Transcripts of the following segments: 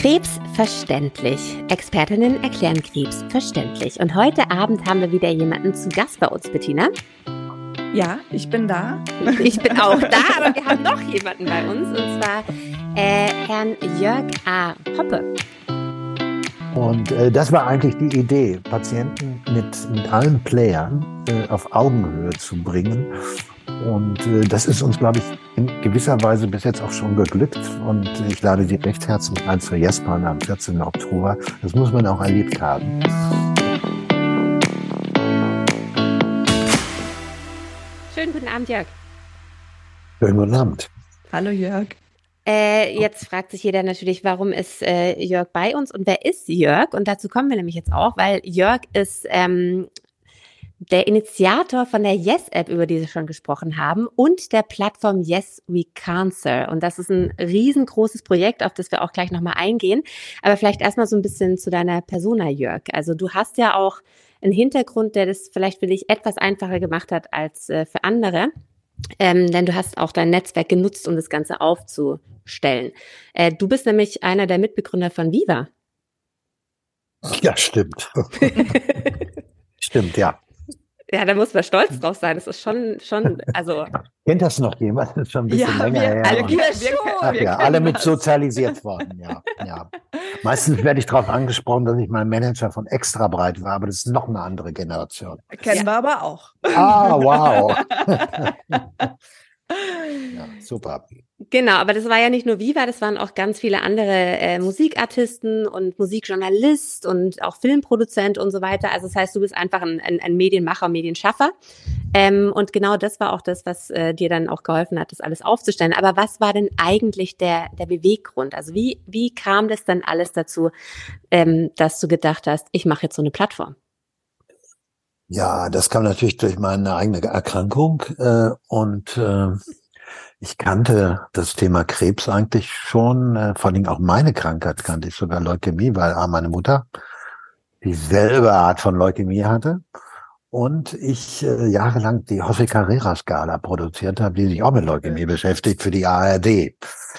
Krebs verständlich. Expertinnen erklären Krebs verständlich. Und heute Abend haben wir wieder jemanden zu Gast bei uns, Bettina. Ja, ich bin da. Ich bin auch da, aber wir haben noch jemanden bei uns und zwar äh, Herrn Jörg A. Hoppe. Und äh, das war eigentlich die Idee, Patienten mit, mit allen Playern äh, auf Augenhöhe zu bringen und äh, das ist uns, glaube ich, in gewisser Weise bis jetzt auch schon geglückt. Und ich lade Sie recht herzlich ein zur Jespan am 14. Oktober. Das muss man auch erlebt haben. Schönen guten Abend, Jörg. Schönen guten Abend. Hallo, Jörg. Äh, jetzt fragt sich jeder natürlich, warum ist äh, Jörg bei uns und wer ist Jörg? Und dazu kommen wir nämlich jetzt auch, weil Jörg ist ähm, der Initiator von der Yes-App, über die Sie schon gesprochen haben, und der Plattform Yes We Cancer. Und das ist ein riesengroßes Projekt, auf das wir auch gleich nochmal eingehen. Aber vielleicht erstmal so ein bisschen zu deiner Persona, Jörg. Also du hast ja auch einen Hintergrund, der das vielleicht für dich etwas einfacher gemacht hat als äh, für andere. Ähm, denn du hast auch dein Netzwerk genutzt, um das Ganze aufzustellen. Äh, du bist nämlich einer der Mitbegründer von Viva. Ja, stimmt. stimmt, ja. Ja, da muss man stolz drauf sein. Das ist schon, schon, also. Kennt das noch jemand? Das ist schon ein bisschen ja, länger wir, her. Alle, wir, wir, wir ja, alle mit sozialisiert worden, ja, ja. Meistens werde ich darauf angesprochen, dass ich mal Manager von Extra Breit war, aber das ist noch eine andere Generation. Kennen ja. wir aber auch. Ah, wow. super. Genau, aber das war ja nicht nur Viva, das waren auch ganz viele andere äh, Musikartisten und Musikjournalist und auch Filmproduzent und so weiter. Also das heißt, du bist einfach ein, ein, ein Medienmacher, Medienschaffer. Ähm, und genau das war auch das, was äh, dir dann auch geholfen hat, das alles aufzustellen. Aber was war denn eigentlich der, der Beweggrund? Also wie, wie kam das dann alles dazu, ähm, dass du gedacht hast, ich mache jetzt so eine Plattform? Ja, das kam natürlich durch meine eigene Erkrankung äh, und äh, ich kannte das Thema Krebs eigentlich schon, äh, vor allem auch meine Krankheit kannte ich sogar Leukämie, weil A, meine Mutter dieselbe Art von Leukämie hatte und ich äh, jahrelang die José Carrera Skala produziert habe, die sich auch mit Leukämie beschäftigt für die ARD.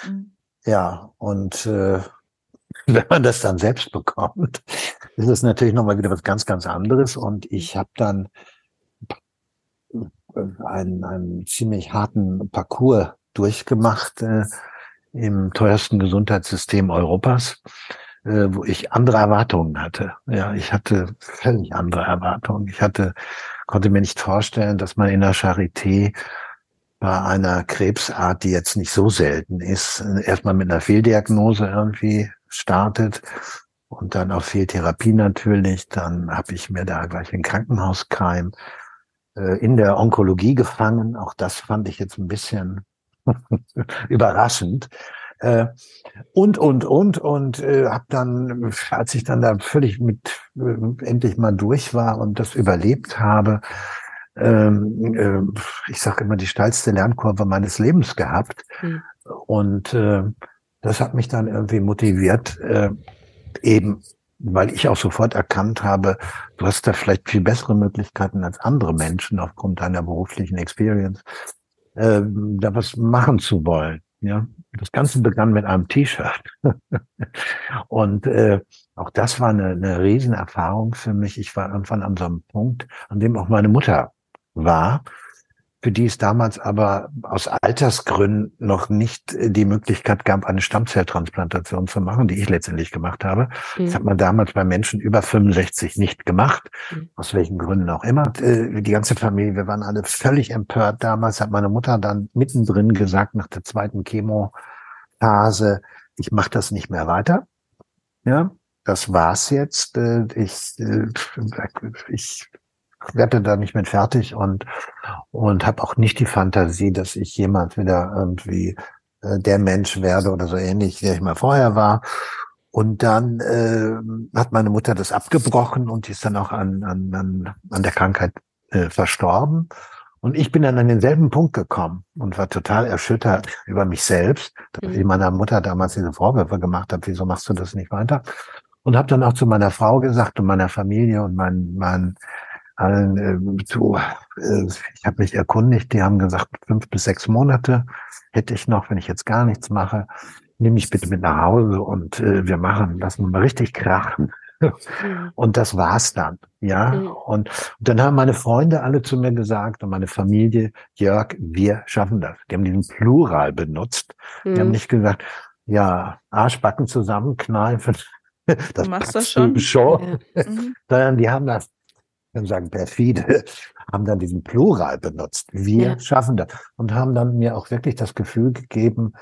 Mhm. Ja, und äh, wenn man das dann selbst bekommt, ist es natürlich nochmal wieder was ganz, ganz anderes. Und ich habe dann einen, einen ziemlich harten Parcours durchgemacht äh, im teuersten Gesundheitssystem Europas, äh, wo ich andere Erwartungen hatte. Ja, ich hatte völlig andere Erwartungen. Ich hatte, konnte mir nicht vorstellen, dass man in der Charité bei einer Krebsart, die jetzt nicht so selten ist, erstmal mit einer Fehldiagnose irgendwie startet und dann auch Fehltherapie natürlich. Dann habe ich mir da gleich ein Krankenhauskeim äh, in der Onkologie gefangen. Auch das fand ich jetzt ein bisschen überraschend. Äh, und, und, und, und äh, habe dann, als ich dann da völlig mit äh, endlich mal durch war und das überlebt habe, ähm, äh, ich sage immer, die steilste Lernkurve meines Lebens gehabt. Mhm. Und äh, das hat mich dann irgendwie motiviert, äh, eben weil ich auch sofort erkannt habe, du hast da vielleicht viel bessere Möglichkeiten als andere Menschen aufgrund deiner beruflichen Experience, äh, da was machen zu wollen. Ja, das Ganze begann mit einem T-Shirt und äh, auch das war eine, eine Riesenerfahrung für mich. Ich war irgendwann an so einem Punkt, an dem auch meine Mutter war für die es damals aber aus Altersgründen noch nicht äh, die Möglichkeit gab, eine Stammzelltransplantation zu machen, die ich letztendlich gemacht habe. Mhm. Das hat man damals bei Menschen über 65 nicht gemacht, mhm. aus welchen Gründen auch immer. Äh, die ganze Familie, wir waren alle völlig empört. Damals hat meine Mutter dann mittendrin gesagt, nach der zweiten Chemophase, ich mache das nicht mehr weiter. Ja, das war's jetzt. Äh, ich, ich werde da nicht mit fertig und und habe auch nicht die Fantasie, dass ich jemand wieder irgendwie äh, der Mensch werde oder so ähnlich, der ich mal vorher war. Und dann äh, hat meine Mutter das abgebrochen und die ist dann auch an, an, an, an der Krankheit äh, verstorben. Und ich bin dann an denselben Punkt gekommen und war total erschüttert über mich selbst, dass mhm. ich meiner Mutter damals diese Vorwürfe gemacht habe, wieso machst du das nicht weiter? Und habe dann auch zu meiner Frau gesagt und meiner Familie und meinen mein, allen äh, zu, äh, ich habe mich erkundigt, die haben gesagt, fünf bis sechs Monate hätte ich noch, wenn ich jetzt gar nichts mache. nimm mich bitte mit nach Hause und äh, wir machen, lassen wir mal richtig krachen. Mhm. Und das war's dann, ja. Mhm. Und, und dann haben meine Freunde alle zu mir gesagt und meine Familie, Jörg, wir schaffen das. Die haben diesen Plural benutzt. Die haben Mhm. nicht gesagt, ja, Arschbacken zusammenkneifen. Das machst das du schon. Ja. Mhm. Sondern die haben das, kann sagen, perfide, haben dann diesen Plural benutzt. Wir Ja. schaffen das. Und haben dann mir auch wirklich das Gefühl gegeben,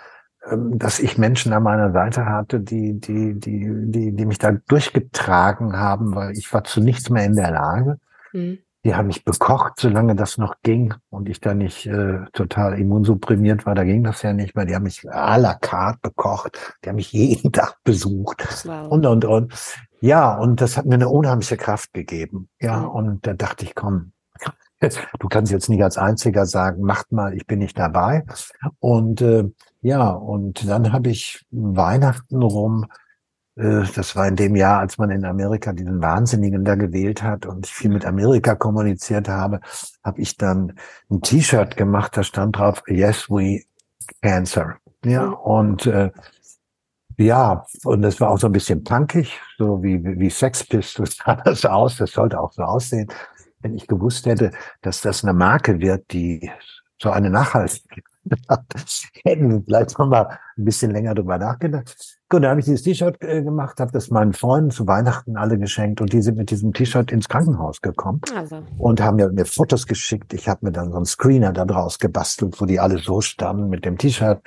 ähm, dass ich Menschen an meiner Seite hatte, die, die, die, die, die mich da durchgetragen haben, weil ich war zu nichts mehr in der Lage. Mhm. Die haben mich bekocht, solange das noch ging und ich da nicht äh, total immunsupprimiert war. Da ging das ja nicht mehr. Die haben mich à la carte bekocht. Die haben mich jeden Tag besucht Wow. und, und, und. Ja, und das hat mir eine unheimliche Kraft gegeben. Ja, Mhm. und da dachte ich, komm, du kannst jetzt nicht als Einziger sagen, macht mal, ich bin nicht dabei. Und äh, ja, und dann habe ich Weihnachten rum, das war in dem Jahr, als man in Amerika diesen Wahnsinnigen da gewählt hat und ich viel mit Amerika kommuniziert habe, habe ich dann ein T-Shirt gemacht, da stand drauf, Yes, we cancer. Ja, Mhm. und äh, ja, und das war auch so ein bisschen punkig, so wie, wie Sex Pistols sah das aus. Das sollte auch so aussehen. Wenn ich gewusst hätte, dass das eine Marke wird, die so eine Nachhaltigkeit hätten wir vielleicht noch mal ein bisschen länger drüber nachgedacht. Gut, dann habe ich dieses T-Shirt äh, gemacht, habe das meinen Freunden zu Weihnachten alle geschenkt und die sind mit diesem T-Shirt ins Krankenhaus gekommen Also. und haben mir, mir Fotos geschickt. Ich habe mir dann so einen Screener da draus gebastelt, wo die alle so standen mit dem T-Shirt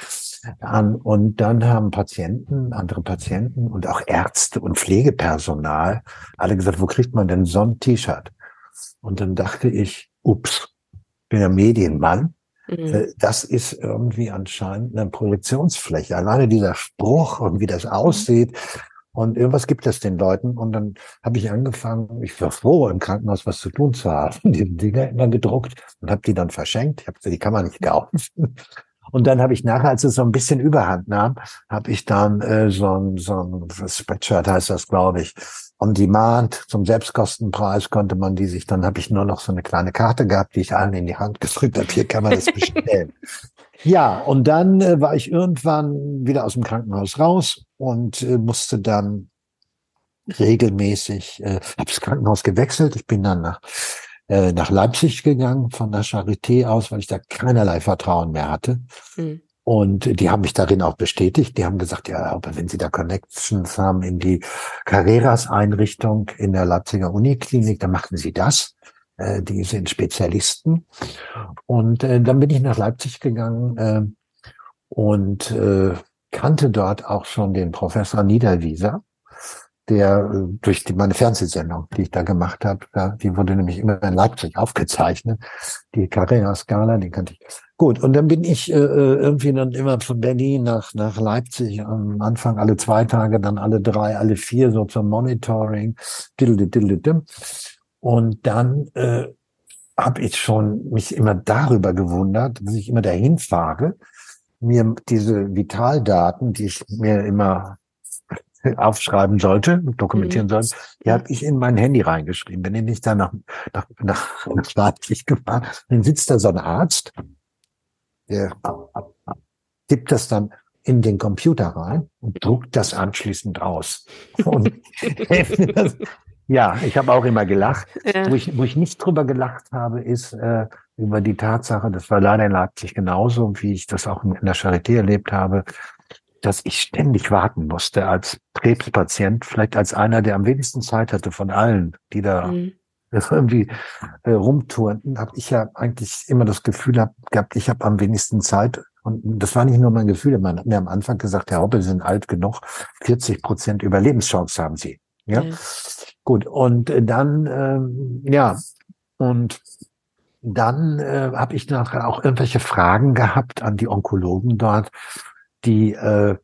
an. Und dann haben Patienten, andere Patienten und auch Ärzte und Pflegepersonal alle gesagt, wo kriegt man denn so ein T-Shirt? Und dann dachte ich, ups, bin ja Medienmann. Mhm. Äh, Das ist irgendwie anscheinend eine Projektionsfläche. Alleine dieser Spruch und wie das aussieht. Und irgendwas gibt es den Leuten. Und dann habe ich angefangen, ich war froh, im Krankenhaus was zu tun zu haben, die Dinger immer gedruckt und habe die dann verschenkt. Ich habe die kann man nicht kaufen. Und dann habe ich nachher, als es so ein bisschen Überhand nahm, habe ich dann äh, so ein, so ein Spreadshirt heißt das, glaube ich, on demand zum Selbstkostenpreis konnte man die sich, dann habe ich nur noch so eine kleine Karte gehabt, die ich allen in die Hand gedrückt habe. Hier kann man das bestellen. ja, und dann äh, war ich irgendwann wieder aus dem Krankenhaus raus und äh, musste dann regelmäßig, äh, habe das Krankenhaus gewechselt. Ich bin dann nach äh, nach Leipzig gegangen von der Charité aus, weil ich da keinerlei Vertrauen mehr hatte. Mhm. Und die haben mich darin auch bestätigt. Die haben gesagt, ja, aber wenn Sie da Connections haben in die Carreras-Einrichtung in der Leipziger Uniklinik, dann machen Sie das. Äh, die sind Spezialisten. Und äh, dann bin ich nach Leipzig gegangen äh, und äh, kannte dort auch schon den Professor Niederwieser, der äh, durch die, meine Fernsehsendung, die ich da gemacht habe, die wurde nämlich immer in Leipzig aufgezeichnet, die Carrera-Skala, die kannte ich. Gut, und dann bin ich äh, äh, irgendwie dann immer von Berlin nach, nach Leipzig, am Anfang alle zwei Tage, dann alle drei, alle vier, so zum Monitoring. Und dann äh, habe ich schon mich immer darüber gewundert, dass ich immer dahin fahre, mir diese Vitaldaten, die ich mir immer aufschreiben sollte, dokumentieren Mhm. sollte, die habe ich in mein Handy reingeschrieben. Bin ich dann nach, nach, nach, nach Leipzig gefahren, dann sitzt da so ein Arzt, der tippt das dann in den Computer rein und druckt das anschließend aus. Ja, ich habe auch immer gelacht. Ja. Wo ich, wo ich nicht drüber gelacht habe, ist äh, über die Tatsache, das war leider in Leipzig genauso, wie ich das auch in der Charité erlebt habe, dass ich ständig warten musste als Krebspatient, vielleicht als einer, der am wenigsten Zeit hatte von allen, die da Mhm. Irgendwie äh, rumturnten, habe ich ja eigentlich immer das Gefühl hab, gehabt, ich habe am wenigsten Zeit. Und das war nicht nur mein Gefühl, man hat mir am Anfang gesagt, Herr Hoppe, Sie sind alt genug, 40 Prozent Überlebenschance haben Sie. Ja, Ja. gut. Und äh, dann, ähm, ja, und dann äh, habe ich nachher auch irgendwelche Fragen gehabt an die Onkologen dort, die äh,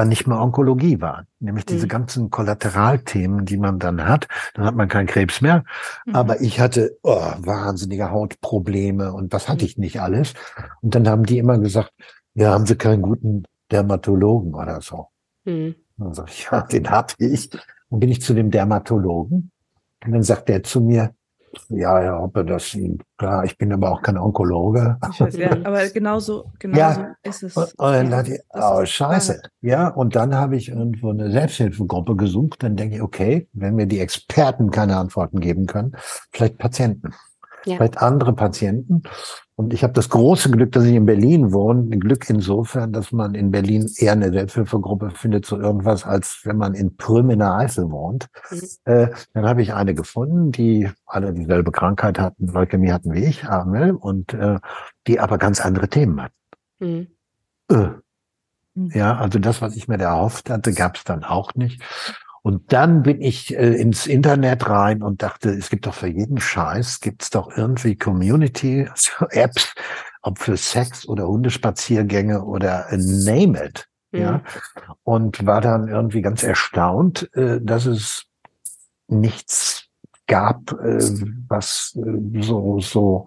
dann nicht mehr Onkologie waren, nämlich diese Mhm. ganzen Kollateralthemen, die man dann hat. Dann hat man keinen Krebs mehr, Mhm. aber ich hatte oh, wahnsinnige Hautprobleme und was hatte ich nicht alles. Und dann haben die immer gesagt, ja, haben Sie keinen guten Dermatologen oder so. Mhm. Und dann sag ich, ja, den hab ich. Dann bin ich zu dem Dermatologen und dann sagt der zu mir, ja, ja, ob er das, klar, ich bin aber auch kein Onkologe. Ich weiß, ja, aber genauso, genauso Ja. ist es. Und, und dann dachte ich, oh, ist scheiße. Ja, und dann habe ich irgendwo eine Selbsthilfegruppe gesucht. Dann denke ich, okay, wenn mir die Experten keine Antworten geben können, vielleicht Patienten. Ja. Vielleicht andere Patienten. Und ich habe das große Glück, dass ich in Berlin wohne. Ein Glück insofern, dass man in Berlin eher eine Selbsthilfegruppe findet, so irgendwas, als wenn man in Prüm in der Eifel wohnt. Mhm. Äh, dann habe ich eine gefunden, die alle dieselbe Krankheit hatten, Leukämie hatten wie ich, AML, und äh, die aber ganz andere Themen hatten. Mhm. Äh. Mhm. Ja, also das, was ich mir da erhofft hatte, gab es dann auch nicht. Und dann bin ich äh, ins Internet rein und dachte, es gibt doch für jeden Scheiß, gibt es doch irgendwie Community, also Apps, ob für Sex oder Hundespaziergänge oder äh, name it. Ja. Mhm. Und war dann irgendwie ganz erstaunt, äh, dass es nichts gab, äh, was äh, so, so,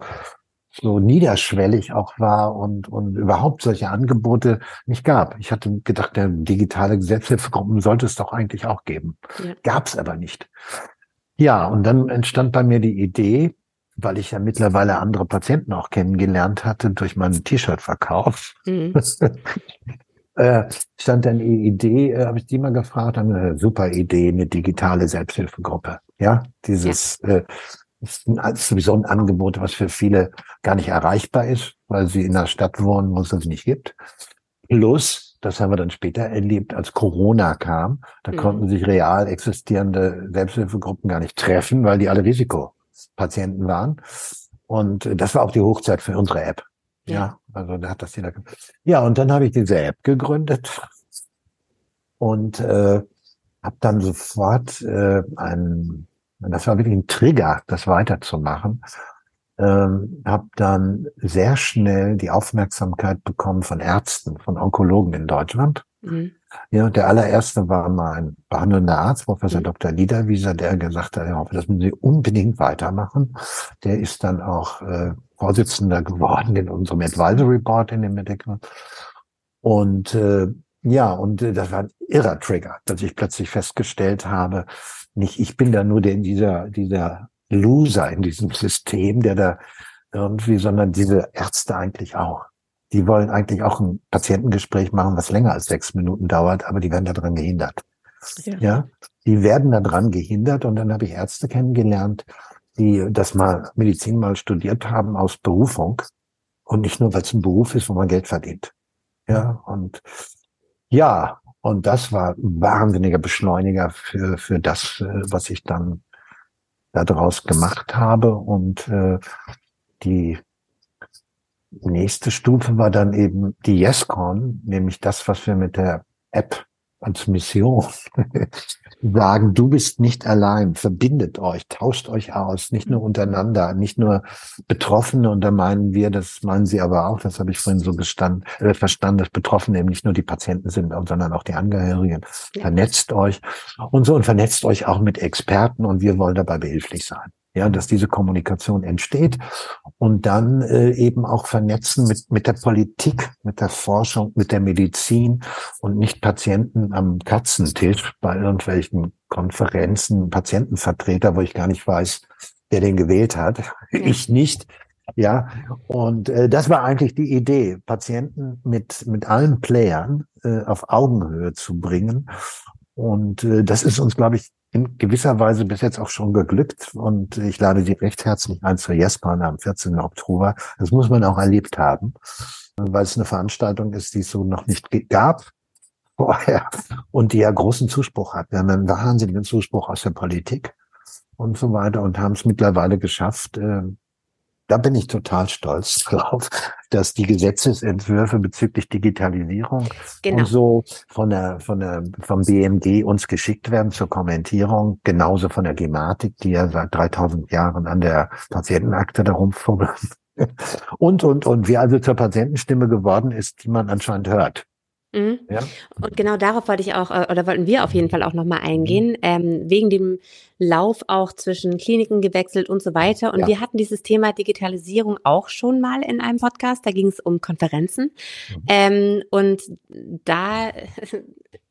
so niederschwellig auch war und, und überhaupt solche Angebote nicht gab. Ich hatte gedacht, der digitale Selbsthilfegruppen sollte es doch eigentlich auch geben. Ja. Gab es aber nicht. Ja, und dann entstand bei mir die Idee, weil ich ja mittlerweile andere Patienten auch kennengelernt hatte durch meinen T-Shirt-Verkauf, Mhm. äh, stand dann die Idee, äh, habe ich die mal gefragt, haben eine super Idee, eine digitale Selbsthilfegruppe. Ja, dieses äh, ist ein- ist sowieso ein Angebot, was für viele gar nicht erreichbar ist, weil sie in einer Stadt wohnen, wo es das nicht gibt. Plus, das haben wir dann später erlebt, als Corona kam, da Mhm. konnten sich real existierende Selbsthilfegruppen gar nicht treffen, weil die alle Risikopatienten waren. Und das war auch die Hochzeit für unsere App. Ja, Ja. also da hat das jeder. Ja, und dann habe ich diese App gegründet und äh, habe dann sofort äh, ein, das war wirklich ein Trigger, das weiterzumachen. Ähm, habe dann sehr schnell die Aufmerksamkeit bekommen von Ärzten, von Onkologen in Deutschland. Mhm. Ja, der allererste war mein behandelnder Arzt, Professor Mhm. Dr. Liederwieser, der gesagt hat, ja, das müssen Sie unbedingt weitermachen. Der ist dann auch äh, Vorsitzender geworden in unserem Advisory Board in dem Medical. Und äh, ja, und äh, das war ein irrer Trigger, dass ich plötzlich festgestellt habe, nicht ich bin da nur der, dieser, dieser Loser in diesem System, der da irgendwie, sondern diese Ärzte eigentlich auch. Die wollen eigentlich auch ein Patientengespräch machen, was länger als sechs Minuten dauert, aber die werden daran gehindert. Ja. Ja, die werden daran gehindert und dann habe ich Ärzte kennengelernt, die das mal Medizin mal studiert haben aus Berufung und nicht nur, weil es ein Beruf ist, wo man Geld verdient. Ja, und ja, und das war ein wahnsinniger Beschleuniger für, für das, äh, was ich dann daraus gemacht habe. Und äh, die nächste Stufe war dann eben die YesCon, nämlich das, was wir mit der App als Mission sagen, du bist nicht allein, verbindet euch, tauscht euch aus, nicht nur untereinander, nicht nur Betroffene, und da meinen wir, das meinen sie aber auch, das habe ich vorhin so gestand, äh, verstanden, dass Betroffene eben nicht nur die Patienten sind, sondern auch die Angehörigen. Vernetzt euch. Und so und vernetzt euch auch mit Experten. Und wir wollen dabei behilflich sein. Ja, dass diese Kommunikation entsteht und dann äh, eben auch vernetzen mit, mit der Politik, mit der Forschung, mit der Medizin und nicht Patienten am Katzentisch bei irgendwelchen Konferenzen, Patientenvertreter, wo ich gar nicht weiß, wer den gewählt hat. Ich nicht. Ja, und äh, das war eigentlich die Idee, Patienten mit, mit allen Playern äh, auf Augenhöhe zu bringen. Und äh, das ist uns, glaube ich, in gewisser Weise bis jetzt auch schon geglückt. Und ich lade Sie recht herzlich ein zur YesCon am 14. Oktober. Das muss man auch erlebt haben, weil es eine Veranstaltung ist, die es so noch nicht gab vorher und die ja großen Zuspruch hat. Wir haben einen wahnsinnigen Zuspruch aus der Politik und so weiter und haben es mittlerweile geschafft. Da bin ich total stolz drauf, dass die Gesetzesentwürfe bezüglich Digitalisierung Genau. und so von der, von der, vom BMG uns geschickt werden zur Kommentierung, genauso von der Gematik, die ja seit 3000 Jahren an der Patientenakte darum fummelt. Und, und, und, wie also zur Patientenstimme geworden ist, die man anscheinend hört. Mhm. Ja? Und genau darauf wollte ich auch, äh, oder wollten wir auf jeden Fall auch nochmal eingehen, ähm, wegen dem Lauf auch zwischen Kliniken gewechselt und so weiter. Und Ja. wir hatten dieses Thema Digitalisierung auch schon mal in einem Podcast. Da ging es um Konferenzen. Mhm. Ähm, und da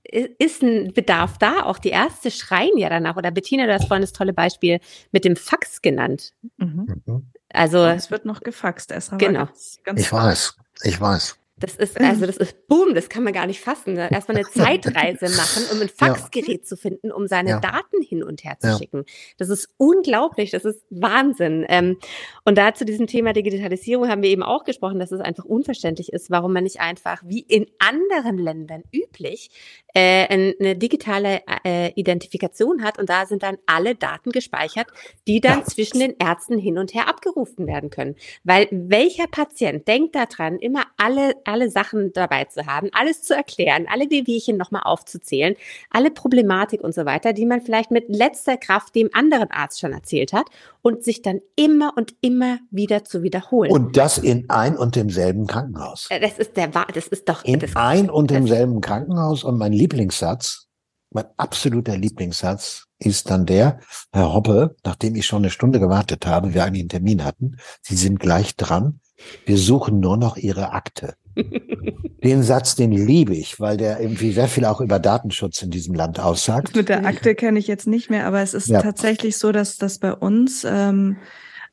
ist ein Bedarf da. Auch die Ärzte schreien ja danach. Oder Bettina, du hast vorhin das tolle Beispiel mit dem Fax genannt. Mhm. mhm. Also es wird noch gefaxt, Esra. Genau. Ganz, ganz ich weiß, ich weiß. Das ist, also das ist Boom, das kann man gar nicht fassen. Ne? Erstmal eine Zeitreise machen, um ein Faxgerät ja. zu finden, um seine ja. Daten hin und her zu ja. schicken. Das ist unglaublich, das ist Wahnsinn. Ähm, und da zu diesem Thema Digitalisierung haben wir eben auch gesprochen, dass es einfach unverständlich ist, warum man nicht einfach wie in anderen Ländern üblich äh, eine digitale äh, Identifikation hat und da sind dann alle Daten gespeichert, die dann zwischen den Ärzten hin und her abgerufen werden können. Weil welcher Patient denkt daran, immer alle alle Sachen dabei zu haben, alles zu erklären, alle Wehwehchen nochmal aufzuzählen, alle Problematik und so weiter, die man vielleicht mit letzter Kraft dem anderen Arzt schon erzählt hat und sich dann immer und immer wieder zu wiederholen. Und das in ein und demselben Krankenhaus. Äh, das ist der, das ist doch. In das, ein und demselben Krankenhaus und mein Lieblingssatz, mein absoluter Lieblingssatz ist dann der, Herr Hoppe, nachdem ich schon eine Stunde gewartet habe, wir eigentlich einen Termin hatten, Sie sind gleich dran, wir suchen nur noch Ihre Akte. Den Satz, den liebe ich, weil der irgendwie sehr viel auch über Datenschutz in diesem Land aussagt. Mit der Akte kenne ich jetzt nicht mehr, aber es ist ja. tatsächlich so, dass das bei uns ähm,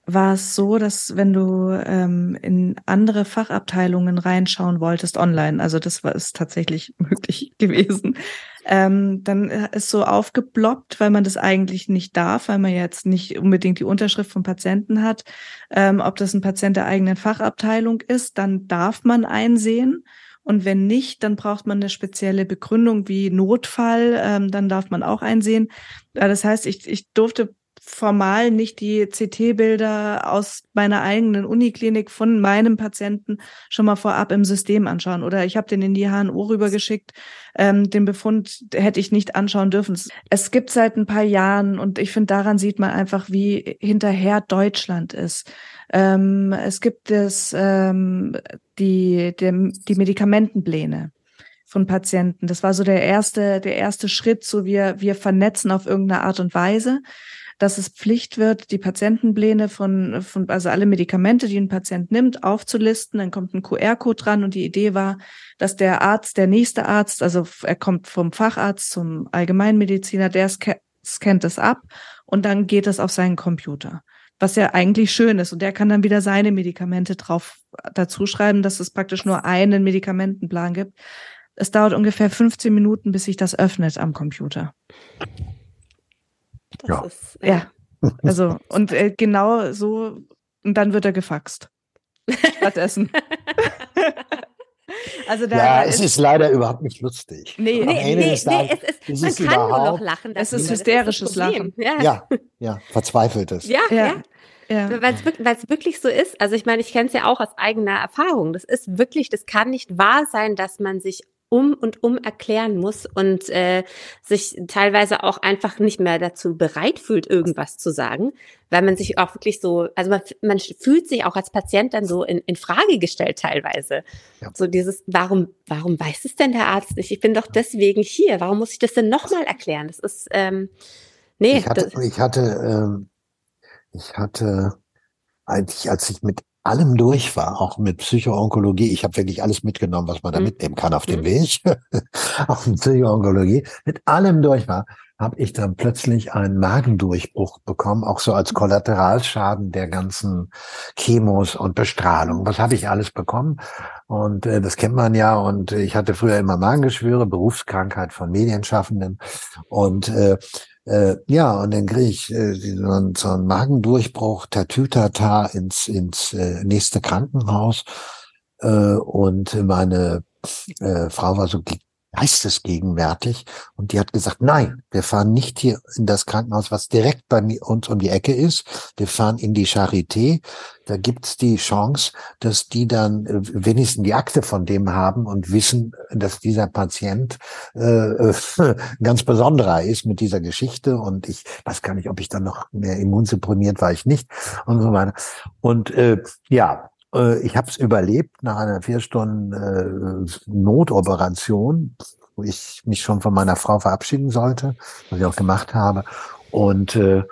war es so, dass wenn du ähm, in andere Fachabteilungen reinschauen wolltest online, also das war es tatsächlich möglich gewesen, ähm, dann ist so aufgeploppt, weil man das eigentlich nicht darf, weil man jetzt nicht unbedingt die Unterschrift vom Patienten hat. Ähm, ob das ein Patient der eigenen Fachabteilung ist, dann darf man einsehen. Und wenn nicht, dann braucht man eine spezielle Begründung wie Notfall, ähm, dann darf man auch einsehen. Das heißt, ich, ich durfte formal nicht die CT-Bilder aus meiner eigenen Uniklinik von meinem Patienten schon mal vorab im System anschauen. Oder ich habe den in die HNO rübergeschickt. Ähm, den Befund hätte ich nicht anschauen dürfen. Es gibt seit ein paar Jahren und ich finde, daran sieht man einfach, wie hinterher Deutschland ist. Ähm, es gibt es ähm, die, die, die Medikamentenpläne von Patienten. Das war so der erste, der erste Schritt, so wir, wir vernetzen auf irgendeine Art und Weise dass es Pflicht wird, die Patientenpläne von, von, also alle Medikamente, die ein Patient nimmt, aufzulisten. Dann kommt ein QR-Code dran und die Idee war, dass der Arzt, der nächste Arzt, also er kommt vom Facharzt zum Allgemeinmediziner, der scannt es ab und dann geht es auf seinen Computer. Was ja eigentlich schön ist. Und der kann dann wieder seine Medikamente drauf dazu schreiben, dass es praktisch nur einen Medikamentenplan gibt. Es dauert ungefähr 15 Minuten, bis sich das öffnet am Computer. Das ja. Ist, äh, ja. Also, und äh, genau so, und dann wird er gefaxt. Stattdessen. Also da ja, es ist, leider überhaupt nicht lustig. Nee, nee, nee, Tages, nee, es ist, ist man es kann nur noch lachen. Es ist hysterisches Lachen. Ja. ja, ja, verzweifeltes. Ja, ja. ja. ja. Weil es wirklich so ist. Also ich meine, ich kenne es ja auch aus eigener Erfahrung. Das ist wirklich, das kann nicht wahr sein, dass man sich um und um erklären muss und äh, sich teilweise auch einfach nicht mehr dazu bereit fühlt, irgendwas zu sagen, weil man sich auch wirklich so, also man, man fühlt sich auch als Patient dann so in, in Frage gestellt teilweise. Ja. So dieses, warum, warum weiß es denn der Arzt nicht? Ich bin doch deswegen hier. Warum muss ich das denn nochmal erklären? Das ist, ähm, nee. Ich hatte, ich hatte, ähm, ich hatte eigentlich, als ich mit allem durch war, auch mit Psychoonkologie. Ich habe wirklich alles mitgenommen, was man da mhm. mitnehmen kann auf dem mhm. Weg, auf Psychoonkologie. Mit allem durch war, habe ich dann plötzlich einen Magendurchbruch bekommen, auch so als Kollateralschaden der ganzen Chemos und Bestrahlung. Was habe ich alles bekommen? Und äh, das kennt man ja. Und ich hatte früher immer Magengeschwüre, Berufskrankheit von Medienschaffenden. Und äh, äh, ja, und dann kriege ich äh, so, einen, so einen Magendurchbruch, Tatütata ins, ins äh, nächste Krankenhaus. Äh, und meine äh, Frau war so geistesgegenwärtig und die hat gesagt, nein, wir fahren nicht hier in das Krankenhaus, was direkt bei uns um die Ecke ist. Wir fahren in die Charité. Da gibt's die Chance, dass die dann äh, wenigstens die Akte von dem haben und wissen, dass dieser Patient äh, ganz besonderer ist mit dieser Geschichte. Und ich weiß gar nicht, ob ich dann noch mehr immunsupprimiert war ich nicht und so weiter. Und äh, ja, äh, ich habe es überlebt nach einer vier Stunden äh, Notoperation, wo ich mich schon von meiner Frau verabschieden sollte, was ich auch gemacht habe. Und äh,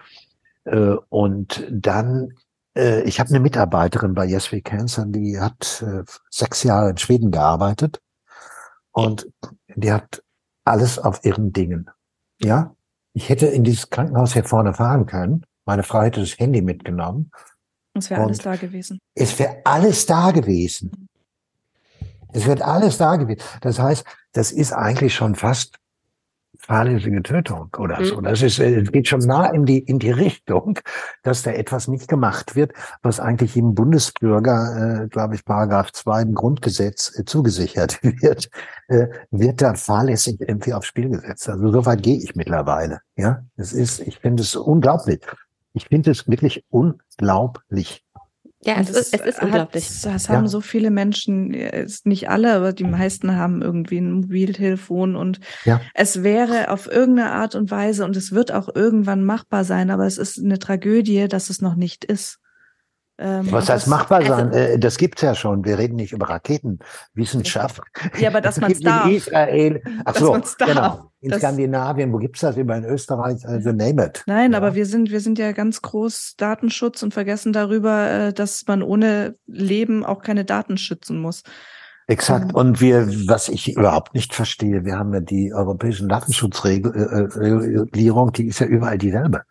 äh, und dann, äh, ich habe eine Mitarbeiterin bei Yes We Cancer, die hat äh, sechs Jahre in Schweden gearbeitet und die hat alles auf ihren Dingen. Ja, ich hätte in dieses Krankenhaus hier vorne fahren können. Meine Frau hätte das Handy mitgenommen. Es wäre alles da gewesen. Es wäre alles da gewesen. Es wird alles da gewesen. Das heißt, das ist eigentlich schon fast fahrlässige Tötung oder so. Mhm. Das ist, äh, geht schon nah in die, in die Richtung, dass da etwas nicht gemacht wird, was eigentlich jedem Bundesbürger, äh, glaube ich, Paragraph 2 im Grundgesetz äh, zugesichert wird, äh, wird da fahrlässig irgendwie aufs Spiel gesetzt. Also so weit gehe ich mittlerweile. Ja, es ist, ich finde es unglaublich. Ich finde es wirklich unglaublich. Ja, es, ist, es ist unglaublich. Hat, das haben ja. so viele Menschen, nicht alle, aber die meisten haben irgendwie ein Mobiltelefon und ja. es wäre auf irgendeine Art und Weise und es wird auch irgendwann machbar sein, aber es ist eine Tragödie, dass es noch nicht ist. Ähm, Was heißt machbar also sein? Also, das gibt's ja schon. Wir reden nicht über Raketenwissenschaft. Ja, aber dass man es darf. In Israel. Ach so, genau. In das, Skandinavien, wo gibt's das? Über in Österreich, also name it. Nein, ja. aber wir sind, wir sind ja ganz groß Datenschutz und vergessen darüber, äh, dass man ohne Leben auch keine Daten schützen muss. Exakt. Ähm. Und wir, was ich überhaupt nicht verstehe, wir haben ja die europäischen Datenschutzregulierung, die ist ja überall dieselbe.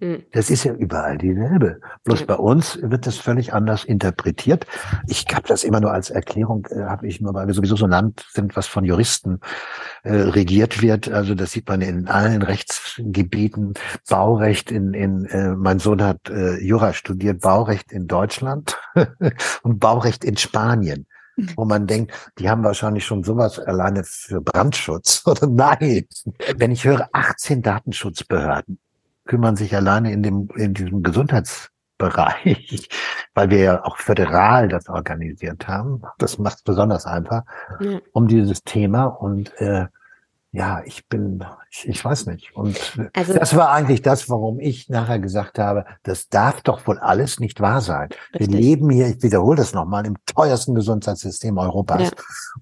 Hm. Das ist ja überall dieselbe. Bloß ja. bei uns wird das völlig anders interpretiert. Ich habe das immer nur als Erklärung, äh, habe ich nur, weil wir sowieso so ein Land sind, was von Juristen äh, regiert wird. Also das sieht man in allen Rechtsgebieten. Baurecht in, in äh, mein Sohn hat äh, Jura studiert, Baurecht in Deutschland und Baurecht in Spanien wo man denkt, die haben wahrscheinlich schon sowas alleine für Brandschutz. Oder nein, wenn ich höre 18 Datenschutzbehörden, kümmern sich alleine in dem, in diesem Gesundheitsbereich, weil wir ja auch föderal das organisiert haben. Das macht es besonders einfach ja. um dieses Thema und äh, ja, ich bin, ich, ich weiß nicht. Und also, das war eigentlich das, warum ich nachher gesagt habe, das darf doch wohl alles nicht wahr sein. Richtig. Wir leben hier, ich wiederhole das nochmal, im teuersten Gesundheitssystem Europas ja.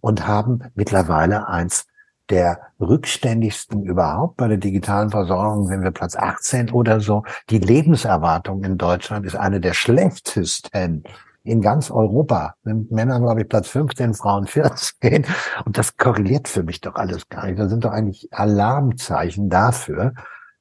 und haben mittlerweile eins der rückständigsten überhaupt bei der digitalen Versorgung, wenn wir Platz 18 oder so. Die Lebenserwartung in Deutschland ist eine der schlechtesten in ganz Europa. Sind Männer, glaube ich, Platz 15, Frauen 14. Und das korreliert für mich doch alles gar nicht. Da sind doch eigentlich Alarmzeichen dafür,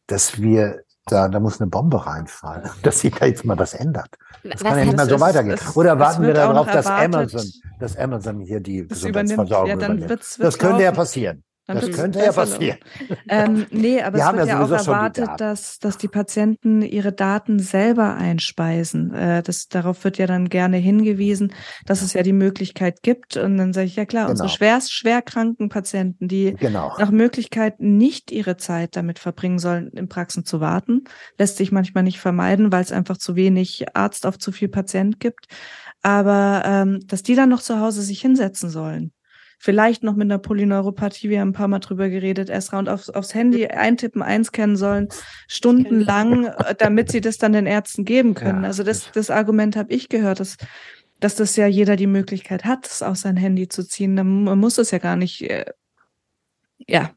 dass wir da, da muss eine Bombe reinfallen, dass sich da jetzt mal was ändert. Das was kann ja nicht mehr so weitergehen. Es, Oder warten wir darauf, dass Amazon, dass Amazon hier die Gesundheitsversorgung ja, übernimmt. das könnte ja passieren. Dann das könnte ja passieren. Ähm, nee, aber Wir es wird ja, ja auch erwartet, dass, dass die Patienten ihre Daten selber einspeisen. Äh, das, darauf wird ja dann gerne hingewiesen, dass es ja die Möglichkeit gibt. Und dann sage ich, ja klar, genau. unsere schwerst schwerkranken Patienten, die genau. nach Möglichkeit nicht ihre Zeit damit verbringen sollen, in Praxen zu warten, lässt sich manchmal nicht vermeiden, weil es einfach zu wenig Arzt auf zu viel Patient gibt. Aber ähm, dass die dann noch zu Hause sich hinsetzen sollen vielleicht noch mit einer Polyneuropathie, wir haben ein paar Mal drüber geredet, Esra, und aufs, aufs Handy eintippen, einscannen sollen, stundenlang, äh, damit sie das dann den Ärzten geben können. Ja. Also das, das Argument habe ich gehört, dass, dass das ja jeder die Möglichkeit hat, es aus sein Handy zu ziehen. Man muss es ja gar nicht, äh, ja.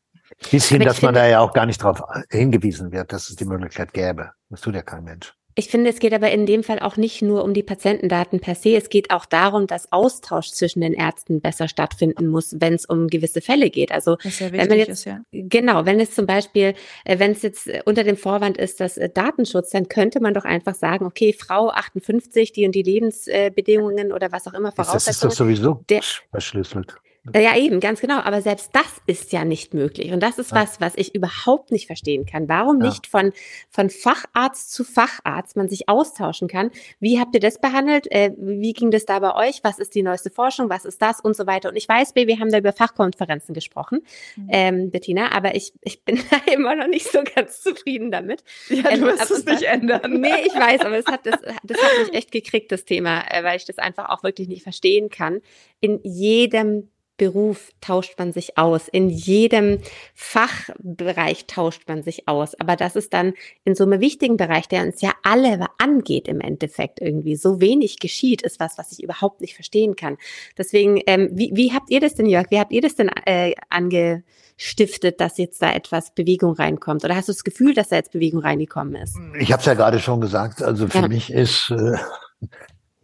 Bis hin, dass man da ja auch gar nicht darauf hingewiesen wird, dass es die Möglichkeit gäbe. Das tut ja kein Mensch. Ich finde, es geht aber in dem Fall auch nicht nur um die Patientendaten per se. Es geht auch darum, dass Austausch zwischen den Ärzten besser stattfinden muss, wenn es um gewisse Fälle geht. Also ja wenn man jetzt ist, ja. genau, wenn es zum Beispiel, äh, wenn es jetzt äh, unter dem Vorwand ist, dass äh, Datenschutz, dann könnte man doch einfach sagen, okay, Frau 58, die und die Lebensbedingungen oder was auch immer Voraussetzungen. Das ist doch sowieso der, verschlüsselt. Ja, eben, ganz genau. Aber selbst das ist ja nicht möglich. Und das ist was, was ich überhaupt nicht verstehen kann. Warum ja. nicht von, von Facharzt zu Facharzt man sich austauschen kann? Wie habt ihr das behandelt? Äh, wie ging das da bei euch? Was ist die neueste Forschung? Was ist das? Und so weiter. Und ich weiß, wir haben da über Fachkonferenzen gesprochen, mhm. ähm, Bettina, aber ich, ich bin da immer noch nicht so ganz zufrieden damit. Ja, du ähm, wirst es nicht ändern. Nee, ich weiß, aber es hat, das, das hat mich echt gekriegt, das Thema, äh, weil ich das einfach auch wirklich nicht verstehen kann. In jedem Beruf tauscht man sich aus, in jedem Fachbereich tauscht man sich aus. Aber das ist dann in so einem wichtigen Bereich, der uns ja alle angeht im Endeffekt irgendwie, so wenig geschieht, ist was, was ich überhaupt nicht verstehen kann. Deswegen, ähm, wie, wie habt ihr das denn, Jörg? Wie habt ihr das denn äh, angestiftet, dass jetzt da etwas Bewegung reinkommt? Oder hast du das Gefühl, dass da jetzt Bewegung reingekommen ist? Ich habe es ja gerade schon gesagt. Also für ja. mich ist äh,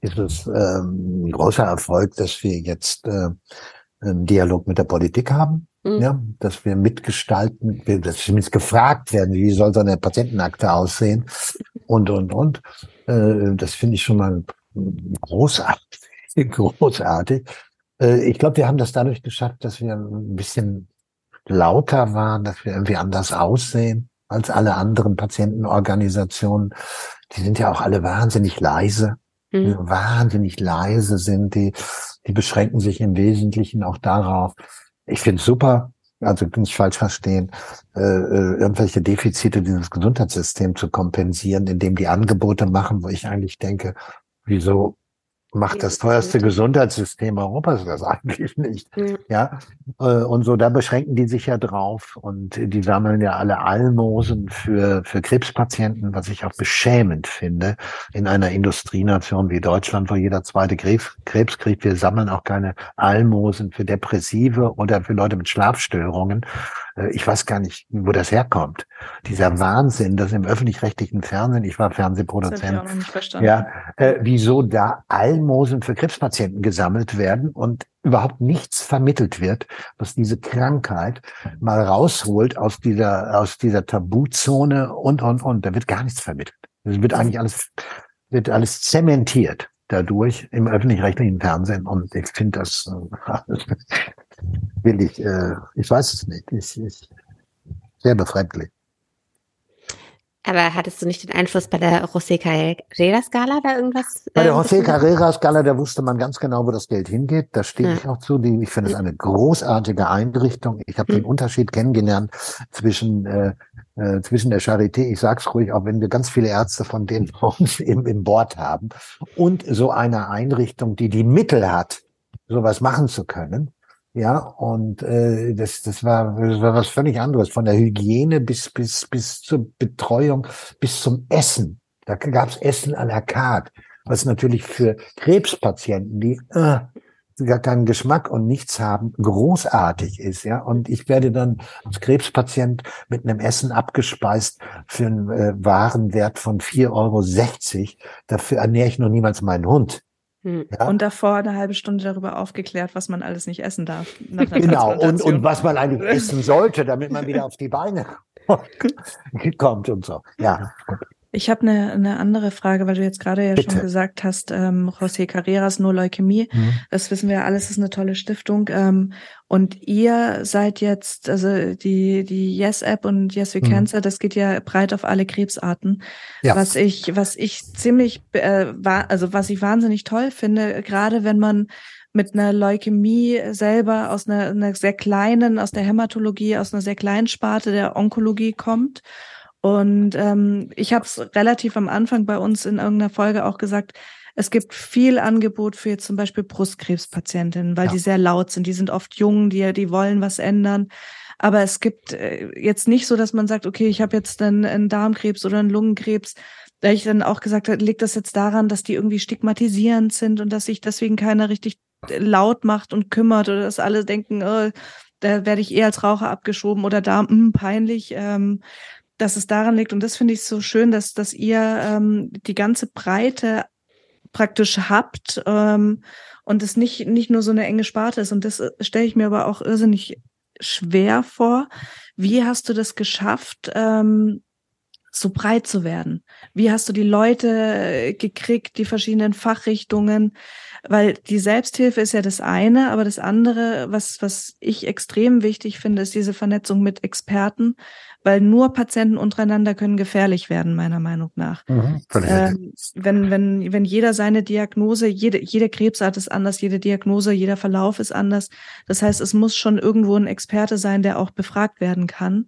ist es ähm, ein großer Erfolg, dass wir jetzt äh, einen Dialog mit der Politik haben, mhm. ja, dass wir mitgestalten, dass zumindest gefragt werden, wie soll so eine Patientenakte aussehen und, und, und. Äh, das finde ich schon mal großartig. großartig. Äh, ich glaube, wir haben das dadurch geschafft, dass wir ein bisschen lauter waren, dass wir irgendwie anders aussehen als alle anderen Patientenorganisationen. Die sind ja auch alle wahnsinnig leise, mhm. wahnsinnig leise sind die. Die beschränken sich im Wesentlichen auch darauf. Ich finde es super, also nicht falsch verstehen, äh, äh, irgendwelche Defizite dieses Gesundheitssystems zu kompensieren, indem die Angebote machen, wo ich eigentlich denke, wieso macht das teuerste Gesundheitssystem Europas das eigentlich nicht. Ja. Äh, und so, da beschränken die sich ja drauf und die sammeln ja alle Almosen für, für Krebspatienten, was ich auch beschämend finde in einer Industrienation wie Deutschland, wo jeder zweite Krebs, Krebs kriegt. Wir sammeln auch keine Almosen für Depressive oder für Leute mit Schlafstörungen. Äh, ich weiß gar nicht, wo das herkommt. Dieser Wahnsinn, dass im öffentlich-rechtlichen Fernsehen, ich war Fernsehproduzent, ja, äh, wieso da Almosen für Krebspatienten gesammelt werden und überhaupt nichts vermittelt wird, was diese Krankheit mal rausholt aus dieser, aus dieser Tabuzone und, und, und. Da wird gar nichts vermittelt. Es wird eigentlich alles, wird alles zementiert dadurch im öffentlich-rechtlichen Fernsehen und ich finde das äh, will ich, äh, ich weiß es nicht. Ich, ich, sehr befremdlich. Aber hattest du nicht den Einfluss bei der José Carrera-Skala da irgendwas? Bei der äh, José Carrera-Skala, da wusste man ganz genau, wo das Geld hingeht. Da stehe ja. ich auch zu. Die, ich finde es eine großartige Einrichtung. Ich habe mhm. den Unterschied kennengelernt zwischen äh, äh, zwischen der Charité, ich sag's ruhig, auch wenn wir ganz viele Ärzte von denen uns im, im Board haben, und so einer Einrichtung, die die Mittel hat, sowas machen zu können. Ja, und äh, das, das, war, das war was völlig anderes. Von der Hygiene bis, bis, bis zur Betreuung, bis zum Essen. Da gab's Essen à la carte, was natürlich für Krebspatienten, die äh, gar keinen Geschmack und nichts haben, großartig ist, ja. Und ich werde dann als Krebspatient mit einem Essen abgespeist für einen äh, Warenwert von 4,60 Euro. Dafür ernähre ich noch niemals meinen Hund. Hm. Ja? Und davor eine halbe Stunde darüber aufgeklärt, was man alles nicht essen darf. Genau, und, und was man eigentlich essen sollte, damit man wieder auf die Beine kommt und so. Ja. Ich habe eine, eine andere Frage, weil du jetzt gerade ja Bitte. schon gesagt hast, ähm, José Carreras Nur Leukämie. Mhm. Das wissen wir alles, ist eine tolle Stiftung. Ähm, und ihr seid jetzt, also die, die Yes-App und Yes We mhm. Cancer, das geht ja breit auf alle Krebsarten. Ja. Was ich, was ich ziemlich, äh, war, also was ich wahnsinnig toll finde, gerade wenn man mit einer Leukämie selber aus einer, einer sehr kleinen, aus der Hämatologie, aus einer sehr kleinen Sparte der Onkologie kommt und ähm, ich habe es relativ am Anfang bei uns in irgendeiner Folge auch gesagt, es gibt viel Angebot für jetzt zum Beispiel Brustkrebspatientinnen, weil ja. die sehr laut sind. Die sind oft jung, die, die wollen was ändern. Aber es gibt äh, jetzt nicht so, dass man sagt, okay, ich habe jetzt einen, einen Darmkrebs oder einen Lungenkrebs. Da ich dann auch gesagt habe, liegt das jetzt daran, dass die irgendwie stigmatisierend sind und dass sich deswegen keiner richtig laut macht und kümmert oder dass alle denken, oh, da werde ich eher als Raucher abgeschoben oder da, mh, hm, peinlich. Ähm, dass es daran liegt. Und das finde ich so schön, dass, dass ihr ähm, die ganze Breite praktisch habt ähm, und es nicht, nicht nur so eine enge Sparte ist. Und das äh, stelle ich mir aber auch irrsinnig schwer vor. Wie hast du das geschafft, ähm, so breit zu werden? Wie hast du die Leute äh, gekriegt, die verschiedenen Fachrichtungen? Weil die Selbsthilfe ist ja das eine, aber das andere, was, was ich extrem wichtig finde, ist diese Vernetzung mit Experten, weil nur Patienten untereinander können gefährlich werden, meiner Meinung nach. Mhm, ähm, wenn, wenn, wenn jeder seine Diagnose, jede, jede Krebsart ist anders, jede Diagnose, jeder Verlauf ist anders. Das heißt, es muss schon irgendwo ein Experte sein, der auch befragt werden kann,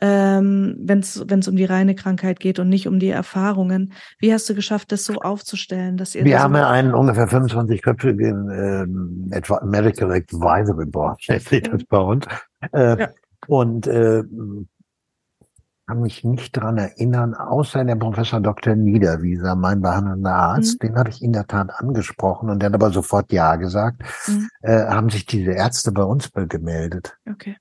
ähm, wenn es um die reine Krankheit geht und nicht um die Erfahrungen. Wie hast du geschafft, das so aufzustellen, dass ihr Wir haben ja einen ungefähr 25-köpfigen ähm, Medical Advisory Board, steht das bei uns. Äh, ja. Und äh, kann mich nicht dran erinnern, außer der Professor Dr. Niederwieser, mein behandelnder Arzt, mhm. den hatte ich in der Tat angesprochen und der hat aber sofort Ja gesagt, mhm. äh, haben sich diese Ärzte bei uns gemeldet. Okay.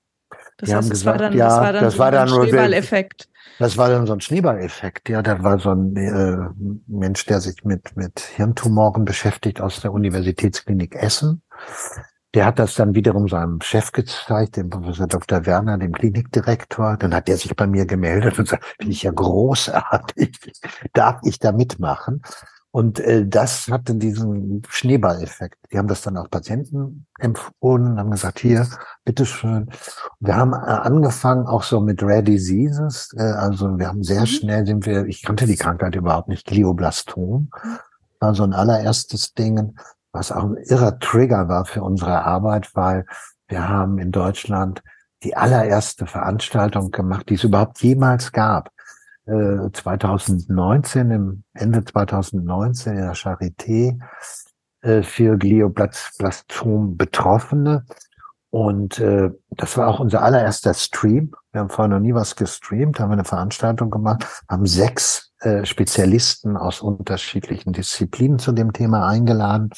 Das Die heißt, haben gesagt, war dann, ja, das war dann, das so war dann ein Schneeballeffekt. Das war dann so ein Schneeballeffekt, ja. Da war so ein äh, Mensch, der sich mit, mit Hirntumoren beschäftigt aus der Universitätsklinik Essen. Der hat das dann wiederum seinem Chef gezeigt, dem Professor Dr. Werner, dem Klinikdirektor. Dann hat der sich bei mir gemeldet und gesagt, finde ich ja großartig, darf ich da mitmachen? Und äh, das hatte diesen Schneeballeffekt. Die haben das dann auch Patienten empfohlen, haben gesagt, hier, bitteschön. Wir haben äh, angefangen auch so mit Rare Diseases. Äh, also wir haben sehr mhm. schnell sind wir, ich kannte die Krankheit überhaupt nicht, Glioblastom. War so ein allererstes Ding, was auch ein irrer Trigger war für unsere Arbeit, weil wir haben in Deutschland die allererste Veranstaltung gemacht, die es überhaupt jemals gab 2019, äh, im Ende 2019 in der Charité äh, für Glioblastom Betroffene. Und äh, das war auch unser allererster Stream. Wir haben vorher noch nie was gestreamt, haben eine Veranstaltung gemacht, haben sechs äh, Spezialisten aus unterschiedlichen Disziplinen zu dem Thema eingeladen.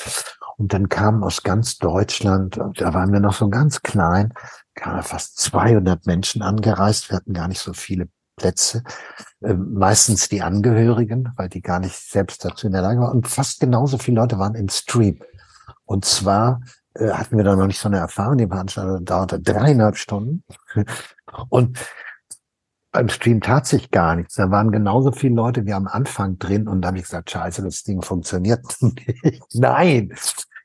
Und dann kamen aus ganz Deutschland, da waren wir noch so ganz klein, kamen fast 200 Menschen angereist. Wir hatten gar nicht so viele Plätze, äh, meistens die Angehörigen, weil die gar nicht selbst dazu in der Lage waren. Und fast genauso viele Leute waren im Stream. Und zwar äh, hatten wir da noch nicht so eine Erfahrung. Die Veranstaltung dauerte dreieinhalb Stunden. Und beim Stream tat sich gar nichts. Da waren genauso viele Leute wie am Anfang drin und da habe ich gesagt, scheiße, das Ding funktioniert nicht. Nein,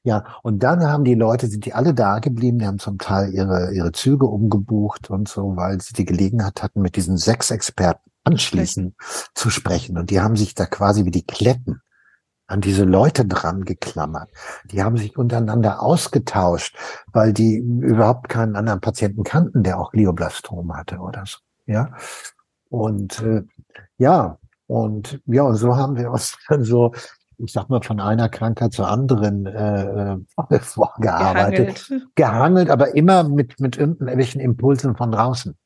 ja, und dann haben die Leute, sind die alle da geblieben, die haben zum Teil ihre, ihre Züge umgebucht und so, weil sie die Gelegenheit hatten, mit diesen sechs Experten anschließend zu sprechen. Und die haben sich da quasi wie die Kletten an diese Leute dran geklammert. Die haben sich untereinander ausgetauscht, weil die überhaupt keinen anderen Patienten kannten, der auch Glioblastom hatte oder so. Ja. Und äh, ja, und ja, und so haben wir uns dann so ich sag mal, von einer Krankheit zur anderen äh, äh vorgearbeitet. Gehangelt. Gehangelt, aber immer mit, mit irgendwelchen Impulsen von draußen.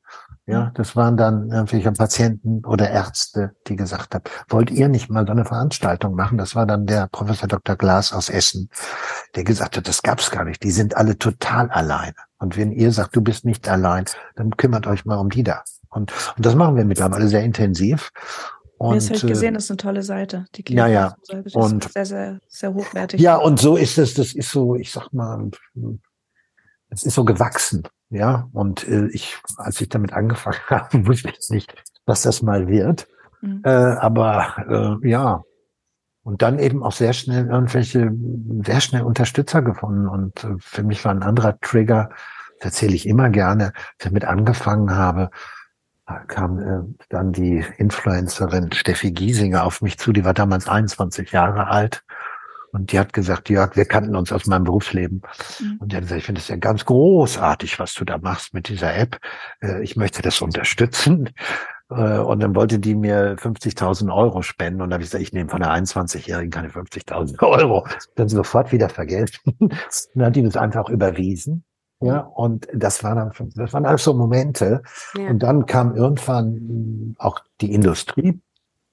Ja, das waren dann irgendwelche Patienten oder Ärzte, die gesagt haben, wollt ihr nicht mal so eine Veranstaltung machen? Das war dann der Professor Dr. Glas aus Essen, der gesagt hat, das gab's gar nicht. Die sind alle total alleine. Und wenn ihr sagt, du bist nicht allein, dann kümmert euch mal um die da. Und, und das machen wir mittlerweile sehr intensiv. Und, das habe ich gesehen, das ist eine tolle Seite. Die ja, ja. Seite und sehr, sehr, sehr hochwertig. Ja, und so ist es, das ist so, ich sag mal, es ist so gewachsen. Ja, und äh, ich, als ich damit angefangen habe, wusste ich nicht, was das mal wird. Mhm. Äh, aber äh, ja, und dann eben auch sehr schnell irgendwelche, sehr schnell Unterstützer gefunden. Und äh, für mich war ein anderer Trigger, das erzähle ich immer gerne, damit angefangen habe, kam äh, dann die Influencerin Steffi Giesinger auf mich zu, die war damals 21 Jahre alt. Und die hat gesagt, Jörg, wir kannten uns aus meinem Berufsleben. Mhm. Und die hat gesagt, ich finde es ja ganz großartig, was du da machst mit dieser App. Äh, ich möchte das unterstützen. Äh, und dann wollte die mir 50.000 Euro spenden. Und dann habe ich gesagt, ich nehme von der 21-Jährigen keine 50.000 Euro. Dann sofort wieder vergelten. dann hat die das einfach überwiesen. Ja, und das war dann, das waren alles so Momente. Ja. Und dann kam irgendwann auch die Industrie,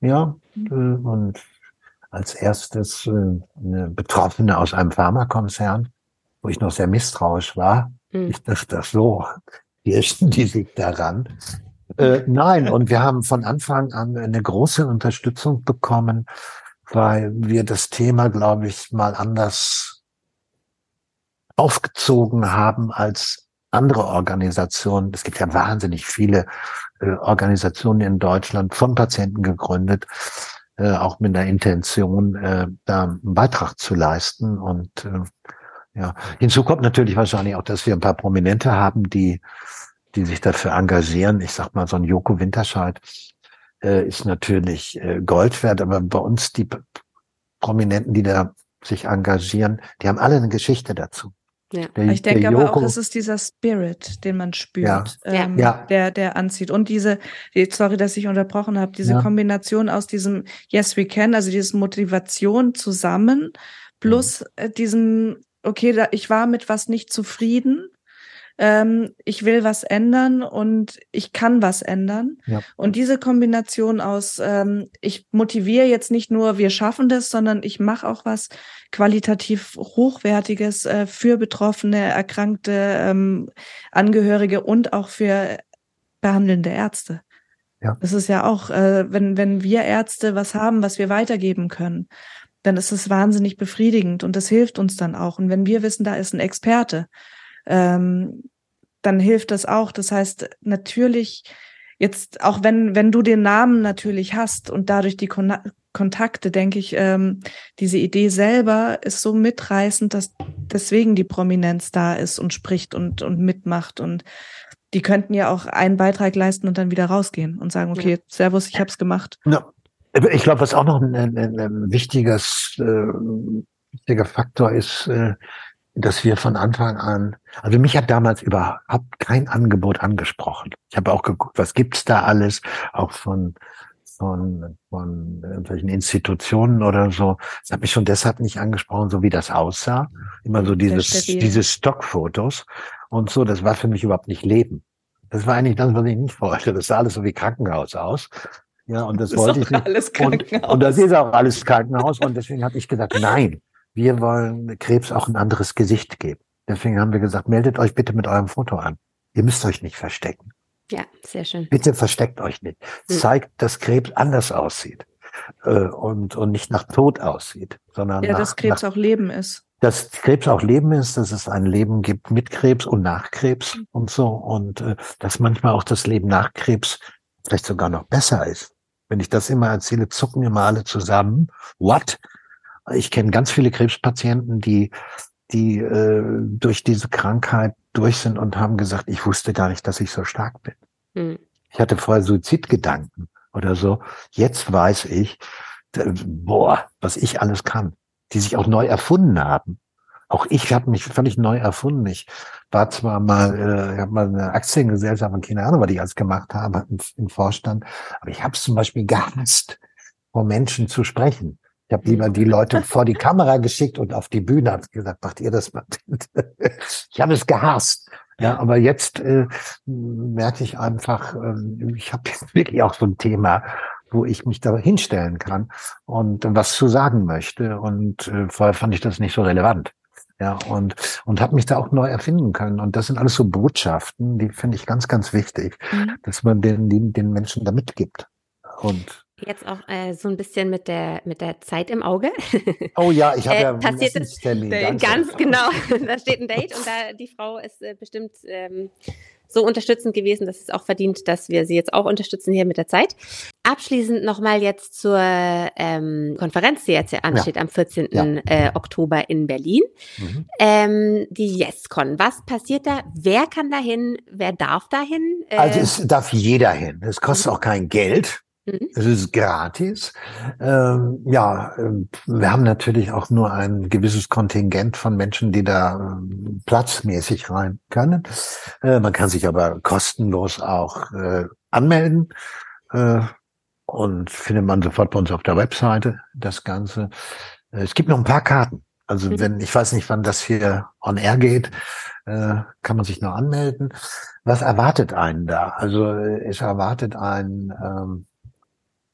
ja, mhm. und als erstes äh, eine Betroffene aus einem Pharmakonzern, wo ich noch sehr misstrauisch war. Mhm. Ich dachte, das so, pirschen die sich daran. Äh, nein, und wir haben von Anfang an eine große Unterstützung bekommen, weil wir das Thema, glaube ich, mal anders aufgezogen haben als andere Organisationen. Es gibt ja wahnsinnig viele äh, Organisationen in Deutschland von Patienten gegründet, äh, auch mit der Intention, äh, da einen Beitrag zu leisten. Und äh, ja, hinzu kommt natürlich wahrscheinlich auch, dass wir ein paar Prominente haben, die, die sich dafür engagieren. Ich sag mal, so ein Joko Winterscheid äh, ist natürlich äh, Gold wert, aber bei uns die Prominenten, die da sich engagieren, die haben alle eine Geschichte dazu. Ja. Der, ich denke aber auch, es ist dieser Spirit, den man spürt, ja. Ähm, ja. Der, der anzieht. Und diese, sorry, dass ich unterbrochen habe, diese ja. Kombination aus diesem Yes, we can, also diese Motivation zusammen, plus äh, diesem, okay, da, ich war mit was nicht zufrieden ähm, ich will was ändern und ich kann was ändern. Ja. Und diese Kombination aus, ähm, ich motiviere jetzt nicht nur, wir schaffen das, sondern ich mache auch was qualitativ Hochwertiges äh, für Betroffene, erkrankte ähm, Angehörige und auch für behandelnde Ärzte. Ja. Das ist ja auch, äh, wenn, wenn wir Ärzte was haben, was wir weitergeben können, dann ist es wahnsinnig befriedigend und das hilft uns dann auch. Und wenn wir wissen, da ist ein Experte, ähm, dann hilft das auch. Das heißt, natürlich jetzt, auch wenn, wenn du den Namen natürlich hast und dadurch die Kon Kontakte, denke ich, ähm, diese Idee selber ist so mitreißend, dass deswegen die Prominenz da ist und spricht und, und mitmacht und die könnten ja auch einen Beitrag leisten und dann wieder rausgehen und sagen, okay, ja. Servus, ich habe es gemacht. Ja. Ich glaube, was auch noch ein, ein, ein wichtiges, äh, wichtiger Faktor ist, äh, dass wir von Anfang an, also mich hat damals überhaupt kein Angebot angesprochen. Ich habe auch geguckt, was gibt's da alles, auch von von, von irgendwelchen Institutionen oder so. Das hat mich schon deshalb nicht angesprochen, so wie das aussah. Immer so dieses, diese Stockfotos und so. Das war für mich überhaupt nicht Leben. Das war eigentlich das, was ich nicht wollte. Das sah alles so wie Krankenhaus aus. Ja, und das, das wollte ich nicht. Alles Krankenhaus. Und, und das ist auch alles Krankenhaus. Und deswegen habe ich gesagt, nein, wir wollen Krebs auch ein anderes Gesicht geben. Deswegen haben wir gesagt, meldet euch bitte mit eurem Foto an. Ihr müsst euch nicht verstecken. Ja, sehr schön. Bitte versteckt euch nicht. Hm. Zeigt, dass Krebs anders aussieht äh, und, und nicht nach Tod aussieht, sondern ja, nach, dass Krebs nach, auch Leben ist. Dass Krebs auch Leben ist, dass es ein Leben gibt mit Krebs und nach Krebs mhm. und so und äh, dass manchmal auch das Leben nach Krebs vielleicht sogar noch besser ist. Wenn ich das immer erzähle, zucken immer alle zusammen. What? Ich kenne ganz viele Krebspatienten, die die äh, durch diese Krankheit durch sind und haben gesagt, ich wusste gar nicht, dass ich so stark bin. Mhm. Ich hatte vorher Suizidgedanken oder so. Jetzt weiß ich, boah, was ich alles kann. Die sich auch neu erfunden haben. Auch ich habe mich völlig neu erfunden. Ich war zwar mal, äh, ich habe mal eine Aktiengesellschaft und keine Ahnung, was ich alles gemacht habe im, im Vorstand, aber ich habe es zum Beispiel gehasst, vor Menschen zu sprechen. Ich habe lieber die Leute vor die Kamera geschickt und auf die Bühne habe gesagt, macht ihr das mal. ich habe es gehasst. Ja, aber jetzt äh, merke ich einfach, äh, ich habe jetzt wirklich auch so ein Thema, wo ich mich da hinstellen kann und was zu sagen möchte. Und äh, vorher fand ich das nicht so relevant. Ja, und, und habe mich da auch neu erfinden können. Und das sind alles so Botschaften, die finde ich ganz, ganz wichtig, mhm. dass man den, den, den Menschen da mitgibt. Und Jetzt auch äh, so ein bisschen mit der, mit der Zeit im Auge. Oh ja, ich habe äh, ja passiert es, Ganz, ganz genau. da steht ein Date und da die Frau ist äh, bestimmt ähm, so unterstützend gewesen, dass es auch verdient, dass wir sie jetzt auch unterstützen hier mit der Zeit. Abschließend nochmal jetzt zur ähm, Konferenz, die jetzt ansteht ja. am 14. Ja. Äh, Oktober in Berlin. Mhm. Ähm, die YesCon. Was passiert da? Wer kann da hin? Wer darf da hin? Äh, also es darf jeder hin. Es kostet mhm. auch kein Geld. Mhm. Es ist gratis. Ähm, ja, ähm, wir haben natürlich auch nur ein gewisses Kontingent von Menschen, die da äh, platzmäßig rein können. Äh, man kann sich aber kostenlos auch äh, anmelden. Äh, und findet man sofort bei uns auf der Webseite das Ganze. Äh, es gibt noch ein paar Karten. Also mhm. wenn, ich weiß nicht, wann das hier on air geht, äh, kann man sich noch anmelden. Was erwartet einen da? Also es erwartet einen ähm,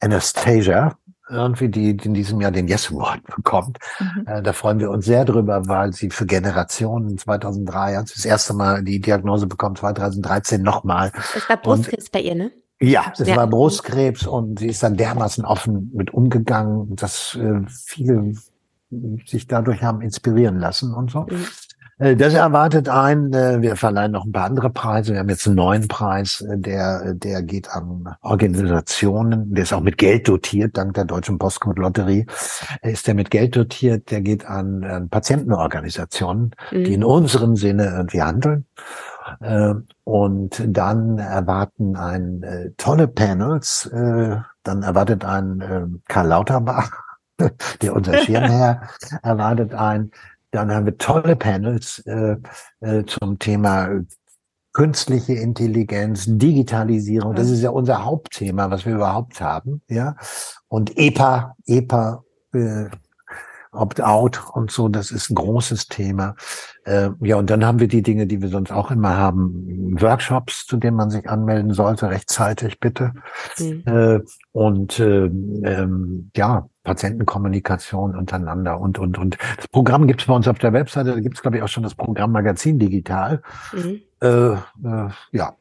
Anastasia, irgendwie, die, in diesem Jahr den Yes Award bekommt. Mhm. Äh, da freuen wir uns sehr drüber, weil sie für Generationen 2003 als das erste Mal die Diagnose bekommt, 2013 nochmal. Das war Brustkrebs bei ihr, ne? Ja, das ja. war Brustkrebs und sie ist dann dermaßen offen mit umgegangen, dass äh, viele sich dadurch haben inspirieren lassen und so. Mhm. Äh, das erwartet ein. Äh, wir verleihen noch ein paar andere Preise. Wir haben jetzt einen neuen Preis, äh, der, der geht an Organisationen. Der ist auch mit Geld dotiert, dank der Deutschen Postcode-Lotterie ist der mit Geld dotiert. Der geht an Patientenorganisationen, mhm. die in unserem Sinne irgendwie handeln. Und dann erwarten ein tolle Panels. Dann erwartet ein Karl Lauterbach, der unser Schirmherr, erwartet ein dann haben wir tolle Panels äh, äh, zum Thema künstliche Intelligenz, Digitalisierung. Das ist ja unser Hauptthema, was wir überhaupt haben. Ja, und EPA, EPA, äh, Opt-out und so, das ist ein großes Thema. Äh, ja, und dann haben wir die Dinge, die wir sonst auch immer haben. Workshops, zu denen man sich anmelden sollte, rechtzeitig bitte. Mhm. Äh, und äh, ähm, ja, Patientenkommunikation untereinander und, und, und. Das Programm gibt es bei uns auf der Webseite, da gibt es, glaube ich, auch schon das Programm Magazin Digital. Mhm. Äh, äh, ja,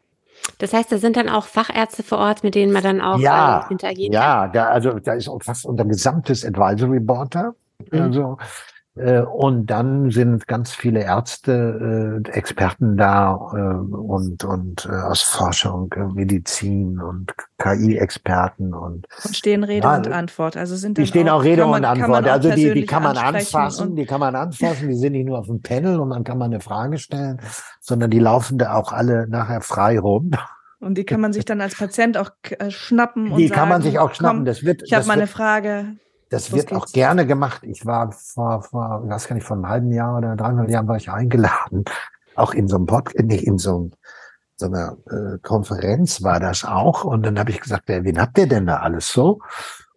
das heißt, da sind dann auch Fachärzte vor Ort, mit denen man dann auch ja, äh, interagieren ja, da, also da ist auch fast unser gesamtes Advisory Board da. Mhm. Also äh, und dann sind ganz viele Ärzte, äh, Experten da äh, und, und äh, aus Forschung, äh, Medizin und KI-Experten und, und stehen Rede ja, und Antwort. Also sind die stehen auch, auch Rede man, und Antwort. Also die, die kann man anfassen, die kann man anfassen. Die sind nicht nur auf dem Panel und dann kann man eine Frage stellen, sondern die laufen da auch alle nachher frei rum. Und die kann man sich dann als Patient auch äh, schnappen und Die sagen, kann man sich auch schnappen. Komm, das wird. Ich habe mal eine Frage. Das wird auch gerne gemacht. Ich war vor, vor, ich weiß gar nicht, vor einem halben Jahr oder dreieinhalb Jahren war ich eingeladen. Auch in so einem Podcast, nicht in so, einem, so einer äh, Konferenz war das auch. Und dann habe ich gesagt, wer, wen habt ihr denn da alles so?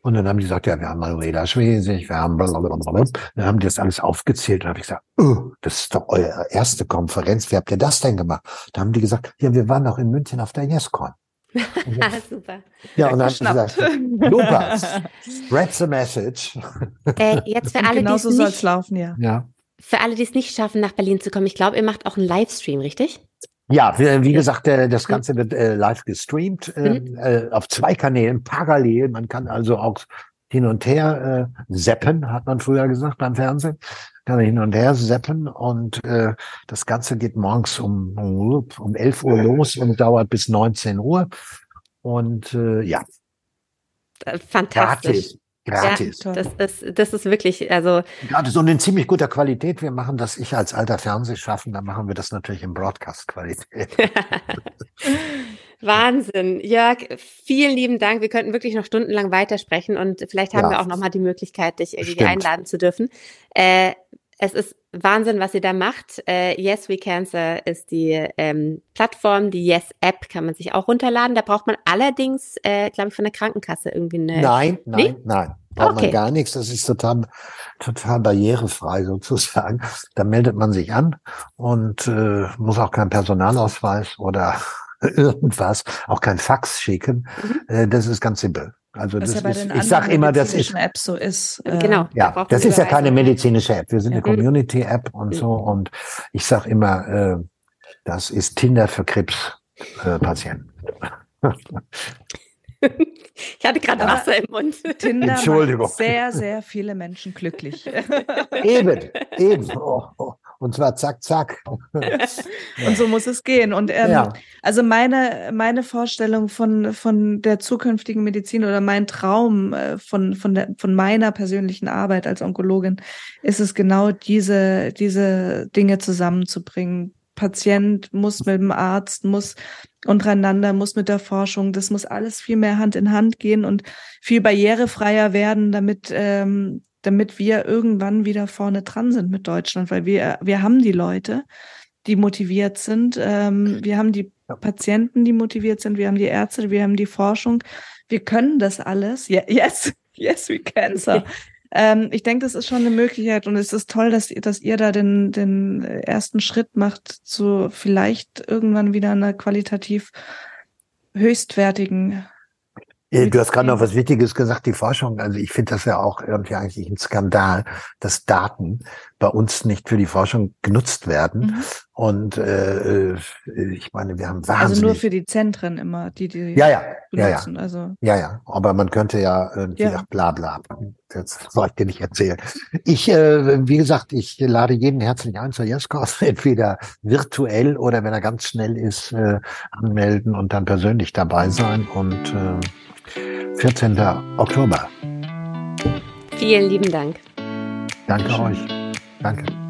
Und dann haben die gesagt, ja, wir haben Manuela Schwesig, wir haben blablabla. Dann haben die das alles aufgezählt. Und habe ich gesagt, oh, das ist doch eure erste Konferenz. Wie habt ihr das denn gemacht? Da haben die gesagt, ja, wir waren auch in München auf der YesCon. Super. Ja, und dann gesagt, Lukas, spread the message. Äh, jetzt für alle, genau so soll es laufen, ja. ja. Für alle, die es nicht schaffen, nach Berlin zu kommen, ich glaube, ihr macht auch einen Livestream, richtig? Ja, wie, wie gesagt, äh, das Ganze wird äh, live gestreamt mhm. äh, auf zwei Kanälen parallel. Man kann also auch hin und her äh, seppen, hat man früher gesagt beim Fernsehen kann hin und her seppen und äh, das Ganze geht morgens um, um 11 Uhr los und dauert bis 19 Uhr. Und äh, ja. Äh, fantastisch. Gratis. Gratis. Ja, das ist, das ist wirklich, also. Gratis und in ziemlich guter Qualität. Wir machen das, ich als alter Fernsehschaffender machen wir das natürlich in Broadcast-Qualität. Wahnsinn. Jörg, vielen lieben Dank. Wir könnten wirklich noch stundenlang weitersprechen und vielleicht haben ja. wir auch nochmal die Möglichkeit, dich irgendwie Stimmt. einladen zu dürfen. Äh, es ist Wahnsinn, was ihr da macht. Äh, yes We Cancer ist die ähm, Plattform, die Yes App kann man sich auch runterladen. Da braucht man allerdings, äh, glaube ich, von der Krankenkasse irgendwie eine. Nein, nein, nee? nein. Braucht okay. man gar nichts. Das ist total, total barrierefrei sozusagen. Da meldet man sich an und äh, muss auch keinen Personalausweis oder irgendwas, auch kein Fax schicken. Mhm. Äh, das ist ganz simpel. Also Was das ja ist, ich sage immer, das ist App so ist. Äh, genau. Ja, das ist ja keine medizinische App. Wir sind ja. eine Community-App und so. Mhm. Und ich sage immer, äh, das ist Tinder für Krebspatienten. Äh, ich hatte gerade Wasser im Mund. Tinder Entschuldigung. macht sehr, sehr viele Menschen glücklich. eben, eben. Oh, oh. Und zwar zack, zack. und so muss es gehen. Und ähm, ja. also meine, meine Vorstellung von, von der zukünftigen Medizin oder mein Traum äh, von, von, der, von meiner persönlichen Arbeit als Onkologin ist es genau diese, diese Dinge zusammenzubringen. Patient muss mit dem Arzt, muss untereinander, muss mit der Forschung, das muss alles viel mehr Hand in Hand gehen und viel barrierefreier werden, damit ähm, damit wir irgendwann wieder vorne dran sind mit Deutschland, weil wir, wir haben die Leute, die motiviert sind, ähm, wir haben die Patienten, die motiviert sind, wir haben die Ärzte, wir haben die Forschung, wir können das alles. Yeah, yes, yes, we can. So. Ähm, ich denke, das ist schon eine Möglichkeit und es ist toll, dass, dass ihr da den, den ersten Schritt macht zu vielleicht irgendwann wieder einer qualitativ höchstwertigen Du hast gerade noch was Wichtiges gesagt, die Forschung. Also ich finde das ja auch irgendwie eigentlich ein Skandal, dass Daten bei uns nicht für die Forschung genutzt werden. Mhm. Und äh, ich meine, wir haben wahnsinnig... Also nur für die Zentren immer, die die ja, ja, benutzen. Ja, ja. Also. ja, ja. Aber man könnte ja irgendwie ja. bla bla. Das soll ich dir nicht erzählen. Ich, äh, wie gesagt, ich lade jeden herzlich ein zur Jaskos, entweder virtuell oder wenn er ganz schnell ist, äh, anmelden und dann persönlich dabei sein. Und äh, 14. Oktober. Vielen lieben Dank. Danke euch. Danke.